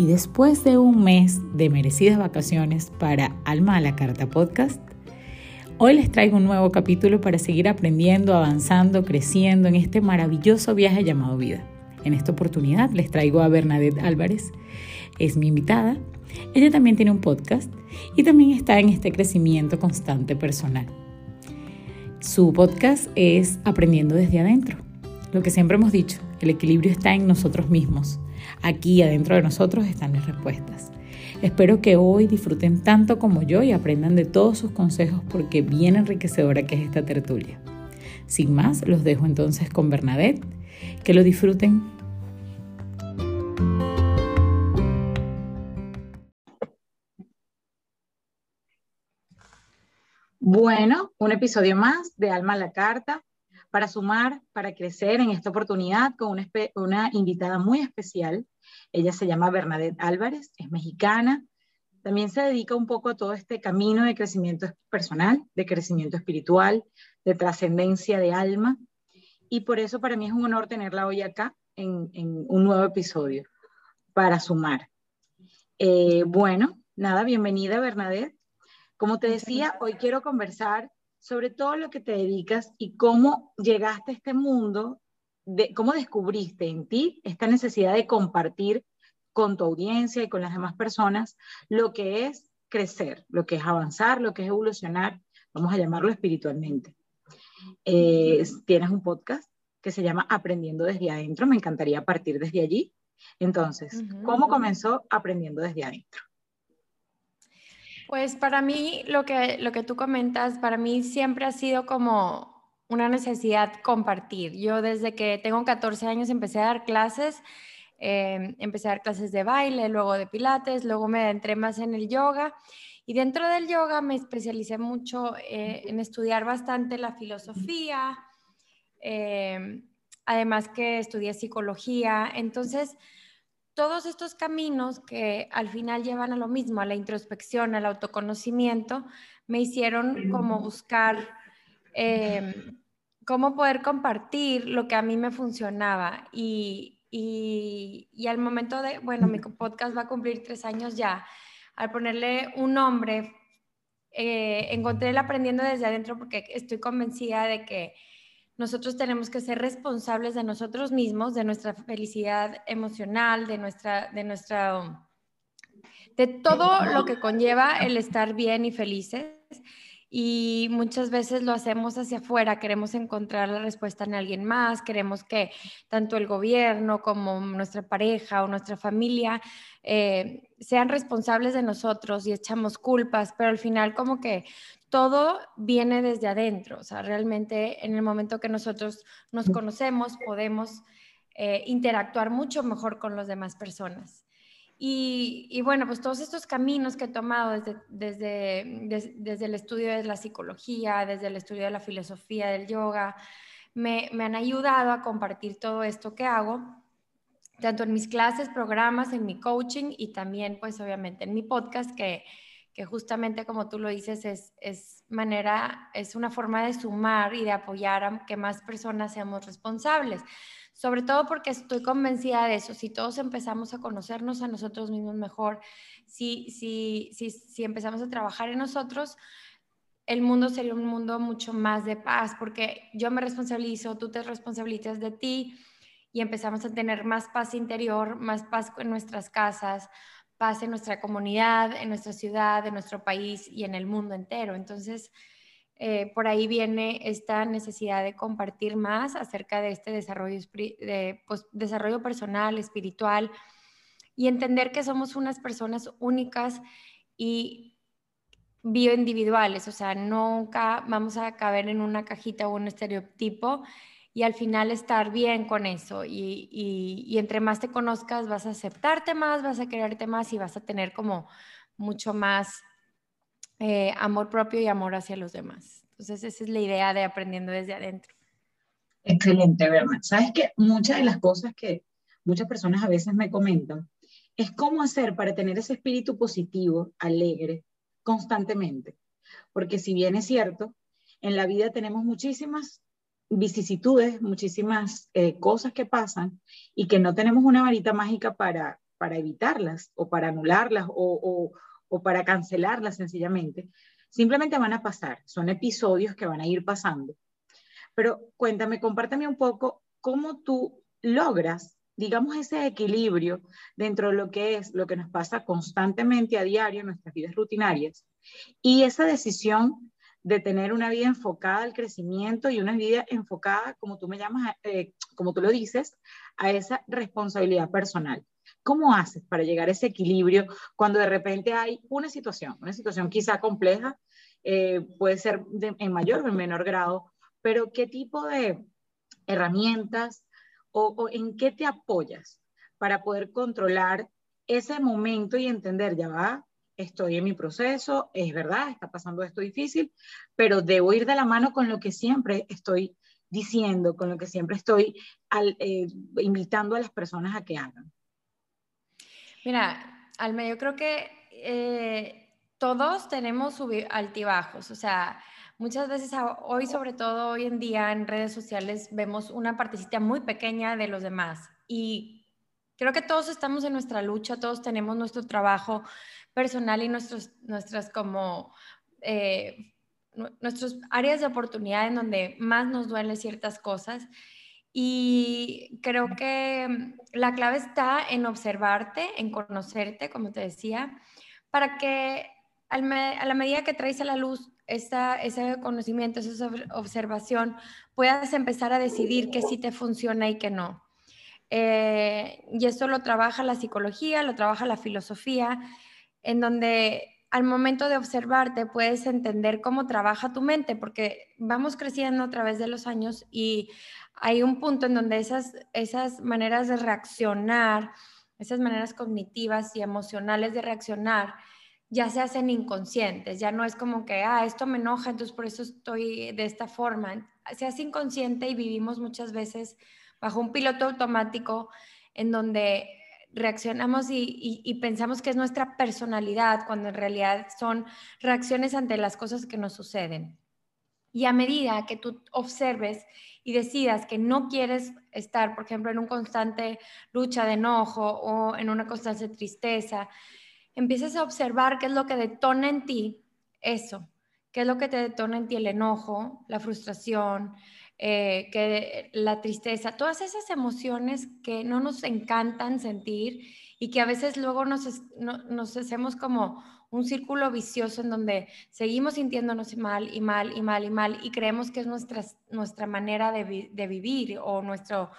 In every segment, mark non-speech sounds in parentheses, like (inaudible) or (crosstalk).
Y después de un mes de merecidas vacaciones para Alma a la Carta Podcast, hoy les traigo un nuevo capítulo para seguir aprendiendo, avanzando, creciendo en este maravilloso viaje llamado vida. En esta oportunidad les traigo a Bernadette Álvarez, es mi invitada. Ella también tiene un podcast y también está en este crecimiento constante personal. Su podcast es Aprendiendo desde adentro. Lo que siempre hemos dicho, el equilibrio está en nosotros mismos. Aquí adentro de nosotros están las respuestas. Espero que hoy disfruten tanto como yo y aprendan de todos sus consejos porque bien enriquecedora que es esta tertulia. Sin más, los dejo entonces con Bernadette. Que lo disfruten. Bueno, un episodio más de Alma a la Carta para sumar, para crecer en esta oportunidad con una, una invitada muy especial. Ella se llama Bernadette Álvarez, es mexicana. También se dedica un poco a todo este camino de crecimiento personal, de crecimiento espiritual, de trascendencia de alma. Y por eso para mí es un honor tenerla hoy acá en, un nuevo episodio para sumar. Eh, bueno, nada, bienvenida Bernadette. Como te decía, hoy quiero conversar sobre todo lo que te dedicas y cómo llegaste a este mundo, de, cómo descubriste en ti esta necesidad de compartir con tu audiencia y con las demás personas lo que es crecer, lo que es avanzar, lo que es evolucionar, vamos a llamarlo espiritualmente. Eh, tienes un podcast que se llama Aprendiendo desde adentro, me encantaría partir desde allí. Entonces, ¿cómo comenzó Aprendiendo desde adentro? Pues para mí, lo que, lo que tú comentas, para mí siempre ha sido como una necesidad compartir. Yo desde que tengo 14 años empecé a dar clases, em, empecé a dar clases de baile, luego de pilates, luego me adentré más en el yoga y dentro del yoga me especialicé mucho eh, en estudiar bastante la filosofía, em, además que estudié psicología, entonces todos estos caminos que al final llevan a lo mismo, a la introspección, al autoconocimiento, me hicieron como buscar em, cómo poder compartir lo que a mí me funcionaba. Y, al momento de, bueno, mi podcast va a cumplir tres años ya, al ponerle un nombre, eh, encontré el aprendiendo desde adentro porque estoy convencida de que nosotros tenemos que ser responsables de nosotros mismos, de nuestra felicidad emocional, de nuestra, de nuestra, de todo lo que conlleva el estar bien y felices. Y muchas veces lo hacemos hacia afuera, queremos encontrar la respuesta en alguien más, queremos que tanto el gobierno como nuestra pareja o nuestra familia eh, sean responsables de nosotros y echamos culpas, pero al final como que todo viene desde adentro, o sea, realmente en el momento que nosotros nos conocemos podemos eh, interactuar mucho mejor con las demás personas. Y, bueno, pues todos estos caminos que he tomado desde, desde, desde, el estudio de la psicología, desde el estudio de la filosofía del yoga, me, me han ayudado a compartir todo esto que hago, tanto en mis clases, programas, en mi coaching y también pues obviamente en mi podcast que que justamente como tú lo dices, es, es, manera, es una forma de sumar y de apoyar a que más personas seamos responsables. Sobre todo porque estoy convencida de eso. Si todos empezamos a conocernos a nosotros mismos mejor, si, si, si, si empezamos a trabajar en nosotros, el mundo sería un mundo mucho más de paz, porque yo me responsabilizo, tú te responsabilizas de ti y empezamos a tener más paz interior, más paz en nuestras casas, paz en nuestra comunidad, en nuestra ciudad, en nuestro país y en el mundo entero. Entonces, eh, por ahí viene esta necesidad de compartir más acerca de este pues, desarrollo personal, espiritual, y entender que somos unas personas únicas y bioindividuales, o sea, nunca vamos a caber en una cajita o un estereotipo y al final estar bien con eso. Y, entre más te conozcas, vas a aceptarte más, vas a quererte más y vas a tener como mucho más eh, amor propio y amor hacia los demás. Entonces, esa es la idea de aprendiendo desde adentro. Excelente, Berna. Sabes que muchas de las cosas que muchas personas a veces me comentan es cómo hacer para tener ese espíritu positivo, alegre, constantemente. Porque si bien es cierto, en la vida tenemos muchísimas vicisitudes, muchísimas eh, cosas que pasan y que no tenemos una varita mágica para, para evitarlas o para anularlas o, o para cancelarlas sencillamente. Simplemente van a pasar, son episodios que van a ir pasando. Pero cuéntame, compárteme un poco cómo tú logras, digamos, ese equilibrio dentro de lo que es lo que nos pasa constantemente a diario en nuestras vidas rutinarias y esa decisión de tener una vida enfocada al crecimiento y una vida enfocada, como tú me llamas, eh, como tú lo dices, a esa responsabilidad personal. ¿Cómo haces para llegar a ese equilibrio cuando de repente hay una situación, una situación quizá compleja, eh, puede ser en mayor o en menor grado, pero qué tipo de herramientas o, en qué te apoyas para poder controlar ese momento y entender, ya va, estoy en mi proceso, es verdad, está pasando esto difícil, pero debo ir de la mano con lo que siempre estoy diciendo, con lo que siempre estoy eh, invitando a las personas a que hagan. Mira, Alme, yo creo que eh, todos tenemos altibajos, o sea, muchas veces hoy, sobre todo hoy en día en redes sociales, vemos una partecita muy pequeña de los demás y creo que todos estamos en nuestra lucha, todos tenemos nuestro trabajo personal y nuestros, nuestras como... Eh, nuestras áreas de oportunidad en donde más nos duelen ciertas cosas. Y creo que la clave está en observarte, en conocerte, como te decía, para que a la medida que traes a la luz ese conocimiento, esa observación, puedas empezar a decidir qué sí te funciona y qué no. Eh, y eso lo trabaja la psicología, lo trabaja la filosofía, en donde al momento de observarte puedes entender cómo trabaja tu mente, porque vamos creciendo a través de los años y hay un punto en donde esas, esas maneras de reaccionar, esas maneras cognitivas y emocionales de reaccionar, ya se hacen inconscientes, ya no es como que, ah, esto me enoja, entonces por eso estoy de esta forma. Se hace inconsciente y vivimos muchas veces bajo un piloto automático en donde reaccionamos y, pensamos que es nuestra personalidad, cuando en realidad son reacciones ante las cosas que nos suceden. Y a medida que tú observes y decidas que no quieres estar, por ejemplo, en una constante lucha de enojo o en una constante tristeza, empieces a observar qué es lo que detona en ti eso, qué es lo que te detona en ti el enojo, la frustración, eh, que la tristeza, todas esas emociones que no nos encantan sentir y que a veces luego nos, nos hacemos como un círculo vicioso en donde seguimos sintiéndonos mal y mal y mal y mal y creemos que es nuestra, nuestra manera de, de vivir o nuestro,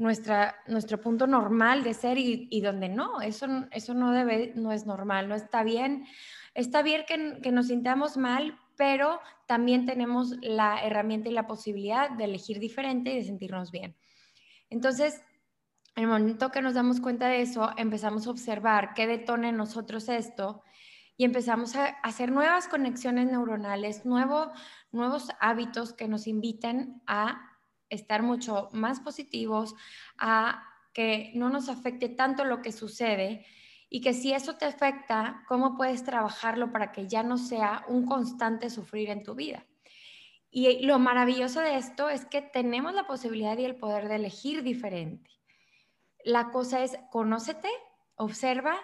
nuestra, nuestro punto normal de ser y, donde no, eso, eso no, debe, no es normal, no está bien. Está bien que, que nos sintamos mal, pero también tenemos la herramienta y la posibilidad de elegir diferente y de sentirnos bien. Entonces, en el momento que nos damos cuenta de eso, empezamos a observar qué detona en nosotros esto y empezamos a hacer nuevas conexiones neuronales, nuevo, nuevos hábitos que nos inviten a estar mucho más positivos, a que no nos afecte tanto lo que sucede y que si eso te afecta, ¿cómo puedes trabajarlo para que ya no sea un constante sufrir en tu vida? Y lo maravilloso de esto es que tenemos la posibilidad y el poder de elegir diferente. La cosa es, conócete, observa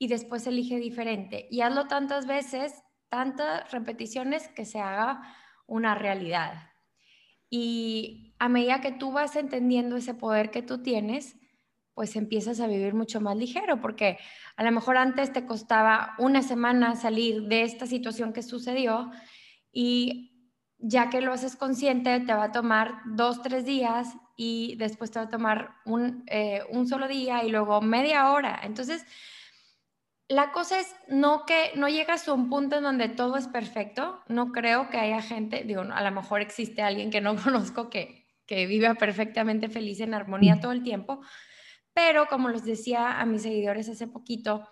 y después elige diferente. Y hazlo tantas veces, tantas repeticiones que se haga una realidad. Y a medida que tú vas entendiendo ese poder que tú tienes, pues empiezas a vivir mucho más ligero, porque a lo mejor antes te costaba una semana salir de esta situación que sucedió y ya que lo haces consciente, te va a tomar dos, tres días y después te va a tomar un, eh, un solo día y luego media hora. Entonces, la cosa es no que no llegas a un punto en donde todo es perfecto. No creo que haya gente, digo, a lo mejor existe alguien que no (laughs) conozco que, que viva perfectamente feliz en armonía todo el tiempo. Pero como les decía a mis seguidores hace poquito,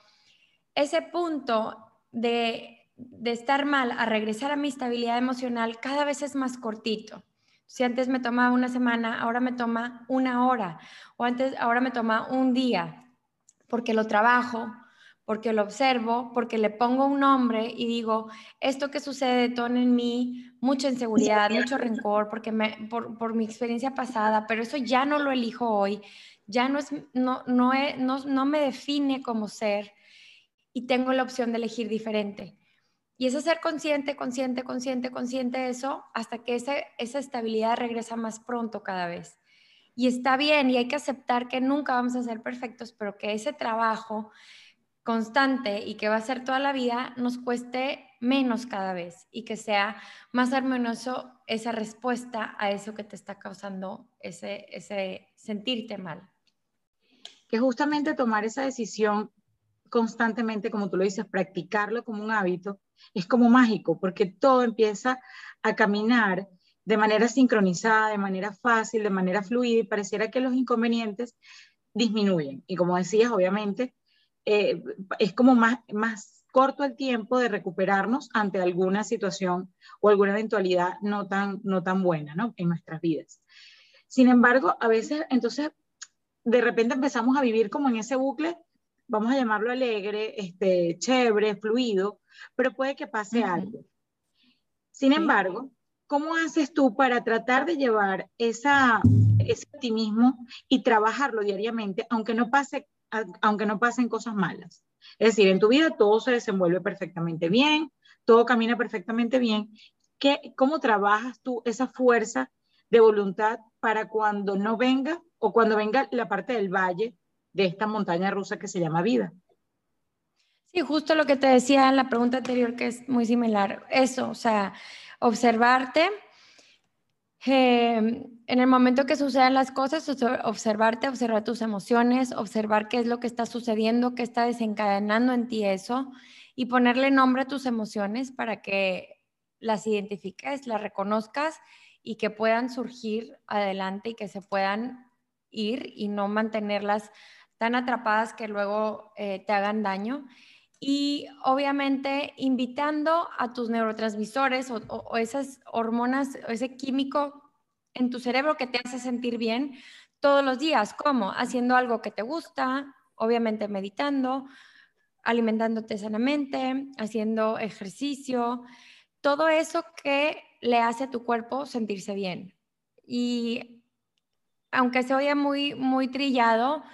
ese punto de, de estar mal a regresar a mi estabilidad emocional cada vez es más cortito. Si antes me tomaba una semana, ahora me toma una hora. O antes, ahora me toma un día, porque lo trabajo, porque lo observo, porque le pongo un nombre y digo, esto que sucede detona en mí mucha inseguridad, mucho rencor, porque me, por, por mi experiencia pasada, pero eso ya no lo elijo hoy, ya no, es, no, no, no, no me define como ser y tengo la opción de elegir diferente. Y es ser consciente, consciente, consciente, consciente de eso hasta que esa, esa estabilidad regresa más pronto cada vez. Y está bien y hay que aceptar que nunca vamos a ser perfectos, pero que ese trabajo constante y que va a ser toda la vida nos cueste menos cada vez y que sea más armonioso esa respuesta a eso que te está causando ese, ese sentirte mal. Que justamente tomar esa decisión constantemente, como tú lo dices, practicarlo como un hábito, es como mágico, porque todo empieza a caminar de manera sincronizada, de manera fácil, de manera fluida, y pareciera que los inconvenientes disminuyen. Y como decías, obviamente, eh, es como más, más corto el tiempo de recuperarnos ante alguna situación o alguna eventualidad no tan, no tan buena ¿no? en nuestras vidas. Sin embargo, a veces, entonces, de repente empezamos a vivir como en ese bucle vamos a llamarlo alegre, este, chévere, fluido, pero puede que pase algo. Sin embargo, ¿cómo haces tú para tratar de llevar esa, ese optimismo y trabajarlo diariamente, aunque no, pase, aunque no pasen cosas malas? Es decir, en tu vida todo se desenvuelve perfectamente bien, todo camina perfectamente bien. ¿Qué, ¿Cómo trabajas tú esa fuerza de voluntad para cuando no venga o cuando venga la parte del valle de esta montaña rusa que se llama vida. Sí, justo lo que te decía en la pregunta anterior, que es muy similar. Eso, o sea, observarte. Em, en el momento que sucedan las cosas, observarte, observar tus emociones, observar qué es lo que está sucediendo, qué está desencadenando en ti eso y ponerle nombre a tus emociones para que las identifiques, las reconozcas y que puedan surgir adelante y que se puedan ir y no mantenerlas tan atrapadas que luego eh, te hagan daño. Y obviamente invitando a tus neurotransmisores o, esas hormonas, o ese químico en tu cerebro que te hace sentir bien todos los días. ¿Cómo? Haciendo algo que te gusta, obviamente meditando, alimentándote sanamente, haciendo ejercicio, todo eso que le hace a tu cuerpo sentirse bien. Y aunque se oye muy, muy trillado,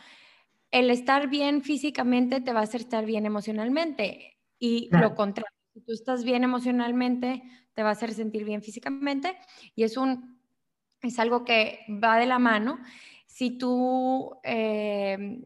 el estar bien físicamente te va a hacer estar bien emocionalmente. Y lo contrario, si tú estás bien emocionalmente, te va a hacer sentir bien físicamente. Y es un es algo que va de la mano. Si tú eh,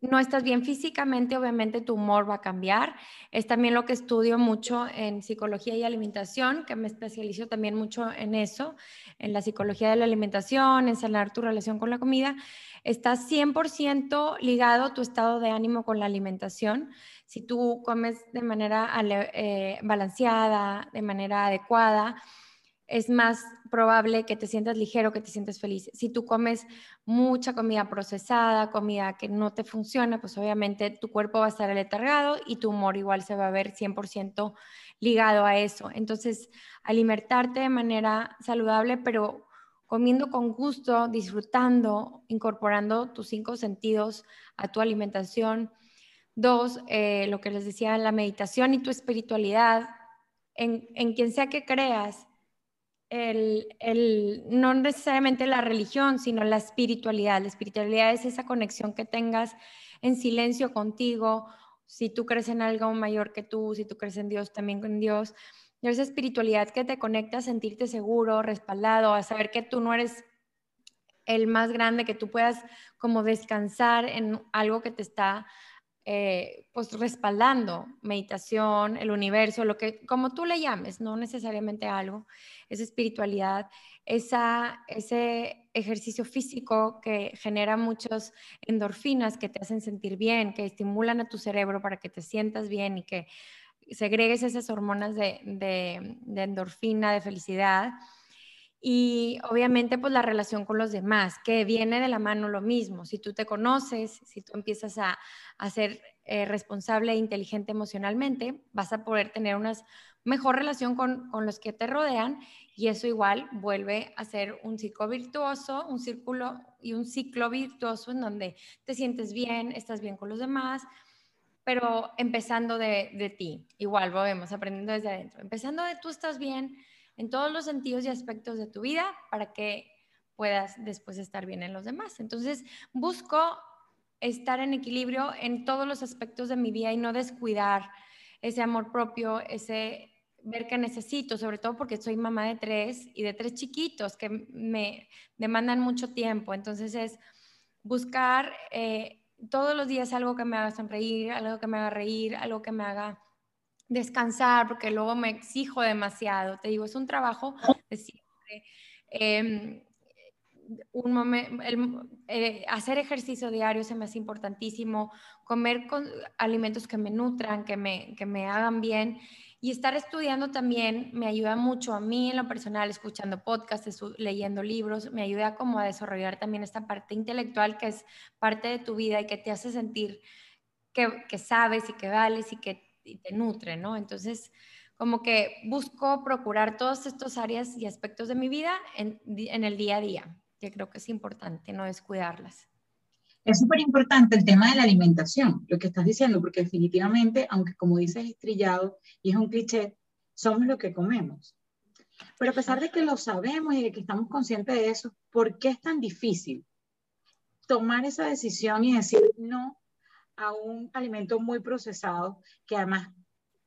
no estás bien físicamente, obviamente tu humor va a cambiar. Es también lo que estudio mucho en psicología y alimentación, que me especializo también mucho en eso, en la psicología de la alimentación, en sanar tu relación con la comida. Está 100% ligado tu estado de ánimo con la alimentación. Si tú comes de manera eh, balanceada, de manera adecuada, es más probable que te sientas ligero, que te sientas feliz. Si tú comes mucha comida procesada, comida que no te funciona, pues obviamente tu cuerpo va a estar aletargado y tu humor igual se va a ver 100% ligado a eso. Entonces, alimentarte de manera saludable, pero comiendo con gusto, disfrutando, incorporando tus cinco sentidos a tu alimentación. Dos, eh, lo que les decía, la meditación y tu espiritualidad, en quien sea que creas, no necesariamente la religión, sino la espiritualidad. La espiritualidad es esa conexión que tengas en silencio contigo, si tú crees en algo mayor que tú, si tú crees en Dios, también con Dios. esa espiritualidad que te conecta a sentirte seguro, respaldado, a saber que tú no eres el más grande, que tú puedas como descansar en algo que te está eh, pues respaldando meditación, el universo, lo que como tú le llames, no necesariamente algo, esa espiritualidad, esa, ese ejercicio físico que genera muchas endorfinas que te hacen sentir bien, que estimulan a tu cerebro para que te sientas bien y que segregues esas hormonas de, de endorfina, de felicidad y obviamente pues la relación con los demás, que viene de la mano lo mismo. Si tú te conoces, si tú empiezas a, ser eh, responsable e inteligente emocionalmente, vas a poder tener una mejor relación con, con, los que te rodean y eso igual vuelve a ser un ciclo virtuoso, un círculo y un ciclo virtuoso en donde te sientes bien, estás bien con los demás, pero empezando de, de ti, igual volvemos aprendiendo desde adentro, empezando de tú estás bien en todos los sentidos y aspectos de tu vida para que puedas después estar bien en los demás. Entonces, busco estar en equilibrio en todos los aspectos de mi vida y no descuidar ese amor propio, ese ver que necesito, sobre todo porque soy mamá de tres y de tres chiquitos que me demandan mucho tiempo. Entonces es buscar eh, todos los días algo que me haga sonreír, algo que me haga reír, algo que me haga descansar, porque luego me exijo demasiado. Te digo, es un trabajo de siempre. Em, un momento, eh, hacer ejercicio diario se me hace importantísimo, comer con alimentos que me nutran, que me, que me hagan bien y estar estudiando también me ayuda mucho a mí en lo personal, escuchando podcasts, leyendo libros, me ayuda como a desarrollar también esta parte intelectual que es parte de tu vida y que te hace sentir que, que sabes y que vales y que te nutre, ¿no? Entonces, como que busco procurar todas estas áreas y aspectos de mi vida en, el día a día, que creo que es importante no descuidarlas. Es súper importante el tema de la alimentación, lo que estás diciendo, porque definitivamente, aunque como dices es trillado y es un cliché, somos lo que comemos. Pero a pesar de que lo sabemos y de que estamos conscientes de eso, ¿por qué es tan difícil tomar esa decisión y decir no a un alimento muy procesado que además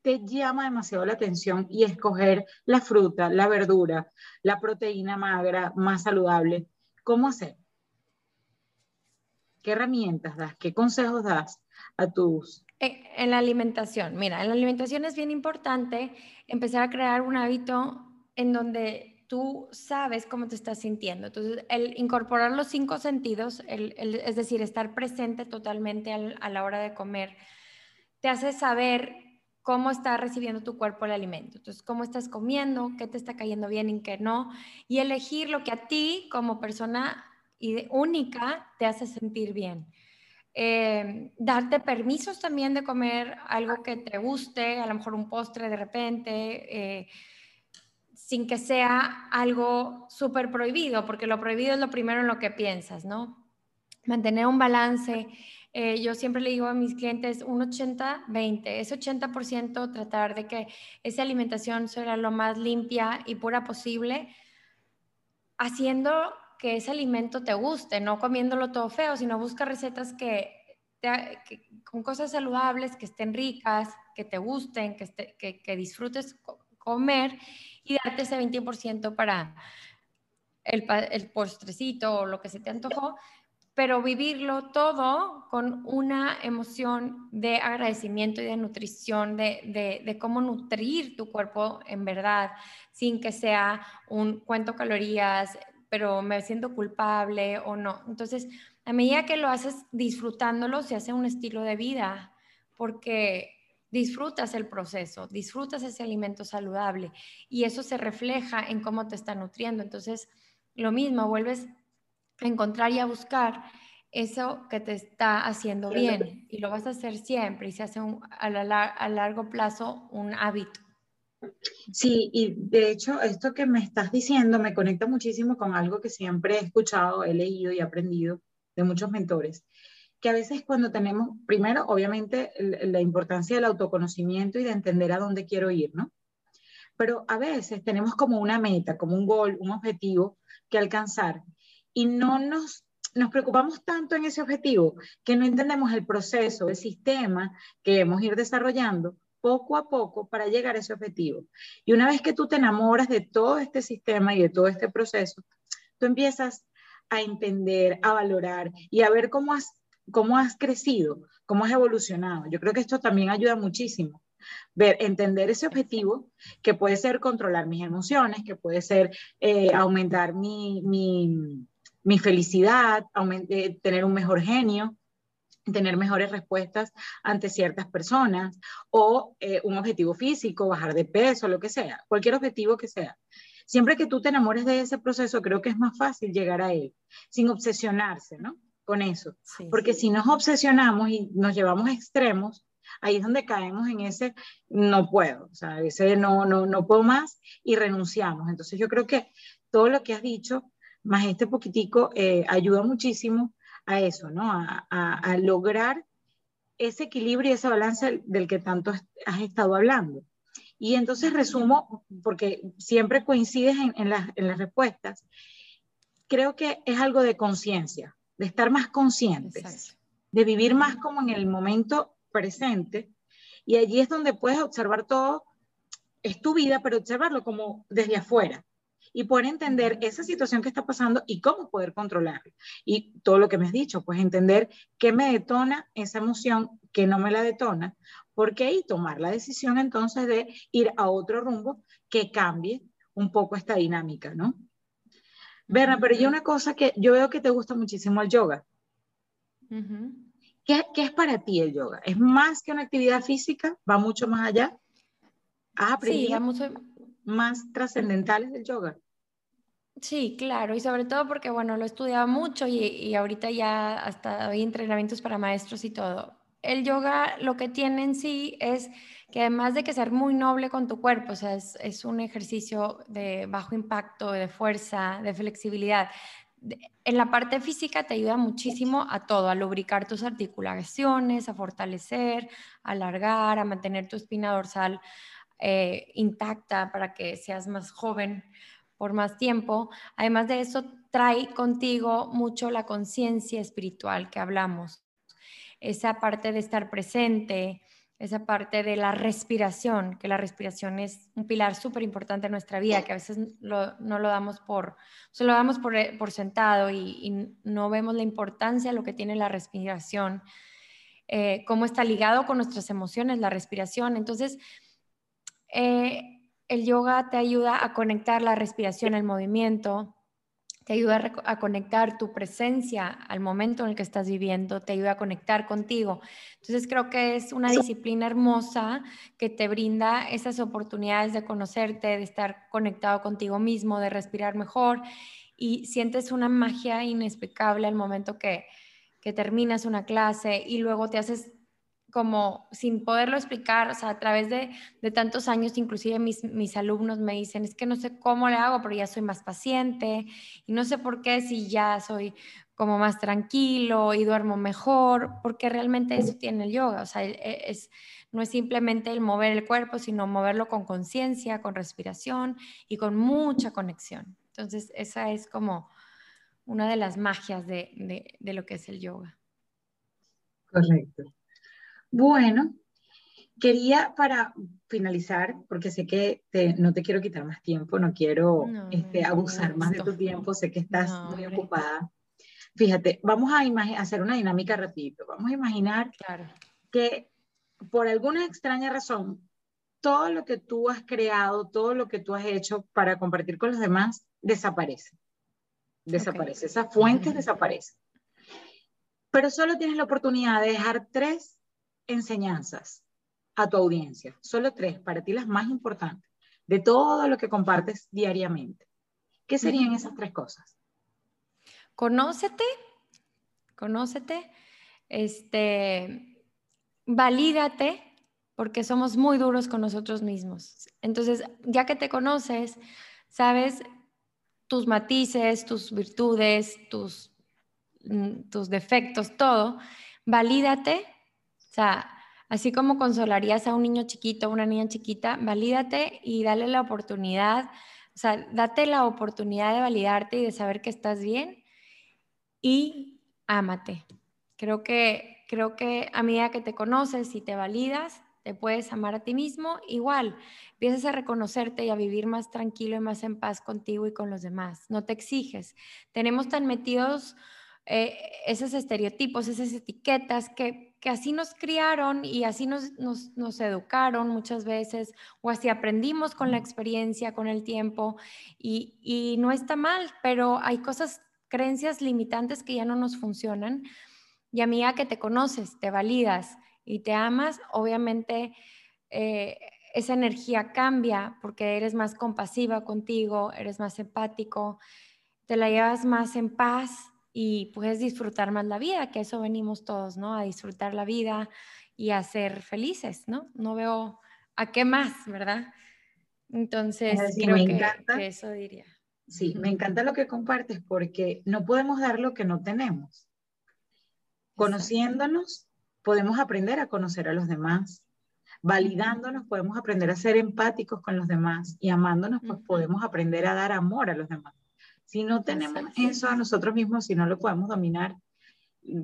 te llama demasiado la atención y escoger la fruta, la verdura, la proteína magra más saludable? ¿Cómo hacer? ¿Qué herramientas das? ¿Qué consejos das a tus... Eh, en la alimentación, mira, en la alimentación es bien importante empezar a crear un hábito en donde tú sabes cómo te estás sintiendo. Entonces, el incorporar los cinco sentidos, es decir, estar presente totalmente a la hora de comer, te hace saber cómo está recibiendo tu cuerpo el alimento. Entonces, cómo estás comiendo, qué te está cayendo bien y qué no, y elegir lo que a ti como persona única te hace sentir bien. Eh, darte permisos también de comer algo que te guste, a lo mejor un postre de repente, eh, sin que sea algo súper prohibido, porque lo prohibido es lo primero en lo que piensas, ¿no? Mantener un balance. Eh, yo siempre le digo a mis clientes un 80-20, ese 80% tratar de que esa alimentación sea lo más limpia y pura posible, haciendo que ese alimento te guste, no comiéndolo todo feo, sino busca recetas que, con cosas saludables, que estén ricas, que te gusten, que, disfrutes comer y darte ese 20% para el, el, postrecito o lo que se te antojó, pero vivirlo todo con una emoción de agradecimiento y de nutrición, de, de, de, cómo nutrir tu cuerpo en verdad, sin que sea un cuento calorías, pero me siento culpable o no. Entonces, a medida que lo haces disfrutándolo, se hace un estilo de vida, porque disfrutas el proceso, disfrutas ese alimento saludable y eso se refleja en cómo te está nutriendo. Entonces, lo mismo, vuelves a encontrar y a buscar eso que te está haciendo bien y lo vas a hacer siempre y se hace a, a largo plazo un hábito. Sí, y de hecho esto que me estás diciendo me conecta muchísimo con algo que siempre he escuchado, he leído y aprendido de muchos mentores, que a veces cuando tenemos, primero, obviamente, la importancia del autoconocimiento y de entender a dónde quiero ir, ¿no? Pero a veces tenemos como una meta, como un gol, un objetivo que alcanzar y no nos, nos preocupamos tanto en ese objetivo que no entendemos el proceso, el sistema que debemos ir desarrollando poco a poco para llegar a ese objetivo. Y una vez que tú te enamoras de todo este sistema y de todo este proceso, tú empiezas a entender, a valorar y a ver cómo has, cómo has crecido, cómo has evolucionado. Yo creo que esto también ayuda muchísimo. Ver, entender ese objetivo, que puede ser controlar mis emociones, que puede ser eh, aumentar mi, mi, felicidad, eh, tener un mejor genio, tener mejores respuestas ante ciertas personas o eh, un objetivo físico, bajar de peso, lo que sea, cualquier objetivo que sea. Siempre que tú te enamores de ese proceso, creo que es más fácil llegar a él, sin obsesionarse, ¿no? Con eso. Porque si nos obsesionamos y nos llevamos a extremos, ahí es donde caemos en ese no puedo, o sea, ese no, no, no puedo más y renunciamos. Entonces yo creo que todo lo que has dicho, más este poquitico, eh, ayuda muchísimo a eso, ¿no? A, lograr ese equilibrio y ese balance del que tanto has estado hablando. Y entonces resumo, porque siempre coincides en, las, respuestas, creo que es algo de conciencia, de estar más conscientes, de vivir más como en el momento presente. Y allí es donde puedes observar todo, es tu vida, pero observarlo como desde afuera y poder entender esa situación que está pasando y cómo poder controlarla. Y todo lo que me has dicho, pues entender qué me detona esa emoción, qué no me la detona, porque ahí tomar la decisión entonces de ir a otro rumbo que cambie un poco esta dinámica, ¿no? Berna, pero hay una cosa que yo veo que te gusta muchísimo el yoga. ¿Qué, ¿Qué, es para ti el yoga? ¿Es más que una actividad física? ¿Va mucho más allá? ¿Has aprendido mucho... más trascendentales del yoga? Sí, claro, y sobre todo porque, bueno, lo he estudiado mucho y, y ahorita ya hasta doy entrenamientos para maestros y todo. El yoga lo que tiene en sí es que además de que ser muy noble con tu cuerpo, o sea, es, un ejercicio de bajo impacto, de fuerza, de flexibilidad. En la parte física te ayuda muchísimo a todo, a lubricar tus articulaciones, a fortalecer, a alargar, a mantener tu espina dorsal eh, intacta para que seas más joven por más tiempo. Además de eso, trae contigo mucho la conciencia espiritual que hablamos, esa parte de estar presente, esa parte de la respiración, que la respiración es un pilar súper importante en nuestra vida, que a veces no lo damos por, se lo damos por, eh, sentado y, no vemos la importancia de lo que tiene la respiración, eh, cómo está ligado con nuestras emociones, la respiración. Entonces, eh, el yoga te ayuda a conectar la respiración al movimiento, te ayuda a, conectar tu presencia al momento en el que estás viviendo, te ayuda a conectar contigo. Entonces creo que es una disciplina hermosa que te brinda esas oportunidades de conocerte, de estar conectado contigo mismo, de respirar mejor y sientes una magia inexplicable al momento que, que terminas una clase y luego te haces como sin poderlo explicar, o sea, a través de, tantos años, inclusive mis, mis, alumnos me dicen, es que no sé cómo le hago, pero ya soy más paciente y no sé por qué si ya soy como más tranquilo y duermo mejor, porque realmente eso tiene el yoga, o sea, e, e, es, no es simplemente el mover el cuerpo, sino moverlo con conciencia, con respiración y con mucha conexión. Entonces, esa es como una de las magias de, de, de lo que es el yoga. Correcto. Bueno, quería para finalizar, porque sé que no te quiero quitar más tiempo, no quiero este, abusar más de tu tiempo, sé que estás muy ocupada. Fíjate, vamos a hacer una dinámica rapidito. Vamos a imaginar que por alguna extraña razón, todo lo que tú has creado, todo lo que tú has hecho para compartir con los demás, desaparece. Desaparece. Esas fuentes desaparecen. Pero solo tienes la oportunidad de dejar tres enseñanzas a tu audiencia, solo tres, para ti las más importantes, de todo lo que compartes diariamente. ¿Qué serían esas tres cosas? Conócete, conócete, este, valídate, porque somos muy duros con nosotros mismos. Entonces, ya que te conoces, sabes tus matices, tus virtudes, tus, mm, tus defectos, todo, valídate sea, así como consolarías a un niño chiquito, una niña chiquita, valídate y dale la oportunidad, o sea, date la oportunidad de validarte y de saber que estás bien y ámate. Creo que, creo que a medida que te conoces y te validas, te puedes amar a ti mismo, igual, empiezas a reconocerte y a vivir más tranquilo y más en paz contigo y con los demás. No te exiges. Tenemos tan metidos eh, esos estereotipos, esas etiquetas que, que, así nos criaron y así nos, nos, nos, educaron muchas veces, o así aprendimos con la experiencia, con el tiempo, y, y no está mal, pero hay cosas, creencias limitantes que ya no nos funcionan. Y a medida que te conoces, te validas y te amas, obviamente eh, esa energía cambia porque eres más compasiva contigo, eres más empático, te la llevas más en paz y puedes disfrutar más la vida, que eso venimos todos, ¿no? A disfrutar la vida y a ser felices, ¿no? No veo a qué más, ¿verdad? Entonces, creo me que, encanta, eso diría. Sí, me encanta lo que compartes porque no podemos dar lo que no tenemos. Conociéndonos, podemos aprender a conocer a los demás. Validándonos, podemos aprender a ser empáticos con los demás. Y amándonos, pues podemos aprender a dar amor a los demás. Si no tenemos eso a nosotros mismos, si no lo podemos dominar,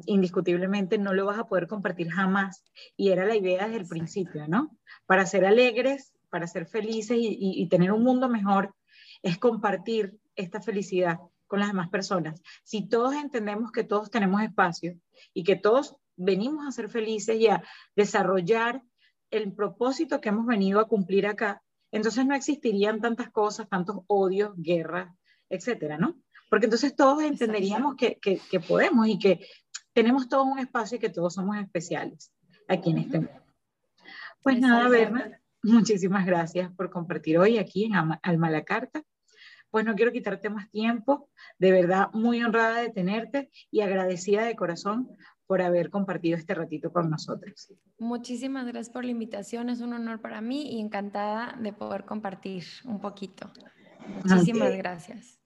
indiscutiblemente no lo vas a poder compartir jamás. Y era la idea desde el principio, ¿no? Para ser alegres, para ser felices y, tener un mundo mejor, es compartir esta felicidad con las demás personas. Si todos entendemos que todos tenemos espacio y que todos venimos a ser felices y a desarrollar el propósito que hemos venido a cumplir acá, entonces no existirían tantas cosas, tantos odios, guerras, etcétera, ¿no? Porque entonces todos entenderíamos que, que, podemos y que tenemos todo un espacio y que todos somos especiales aquí en este mundo. Pues nada, Berna, muchísimas gracias por compartir hoy aquí en Alma la Carta. Pues no quiero quitarte más tiempo, de verdad muy honrada de tenerte y agradecida de corazón por haber compartido este ratito con nosotros. Muchísimas gracias por la invitación, es un honor para mí y encantada de poder compartir un poquito. Muchísimas gracias.